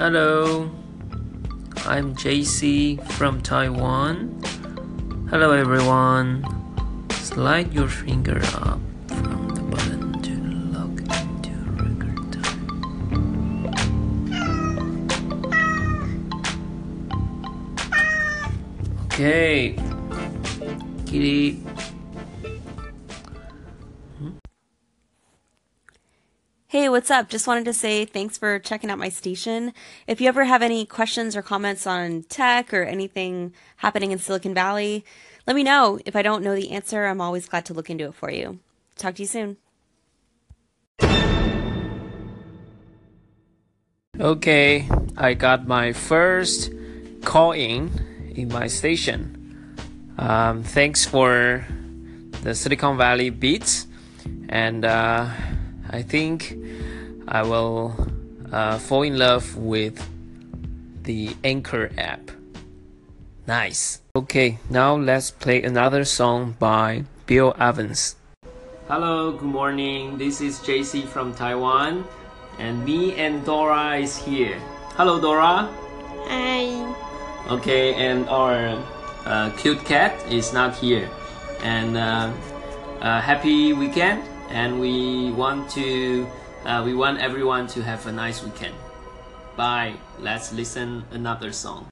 Hello, I'm JC from Taiwan. Hello, everyone. Slide your finger up from the button to log into record time. Okay, Kitty. Hey, what's up? Just wanted to say thanks for checking out my station. If you ever have any questions or comments on tech or anything happening in Silicon Valley, let me know. If I don't know the answer, I'm always glad to look into it for you. Talk to you soon. Okay, I got my first call in in my station. Um, thanks for the Silicon Valley Beats, and uh, I think I will uh, fall in love with the Anchor app. Nice. Okay, now let's play another song by Bill Evans. Hello, good morning. This is JC from Taiwan, and me and Dora is here. Hello, Dora. Hi. Okay, and our uh, cute cat is not here. And uh, uh, happy weekend, and we want to uh, we want everyone to have a nice weekend. Bye. Let's listen another song.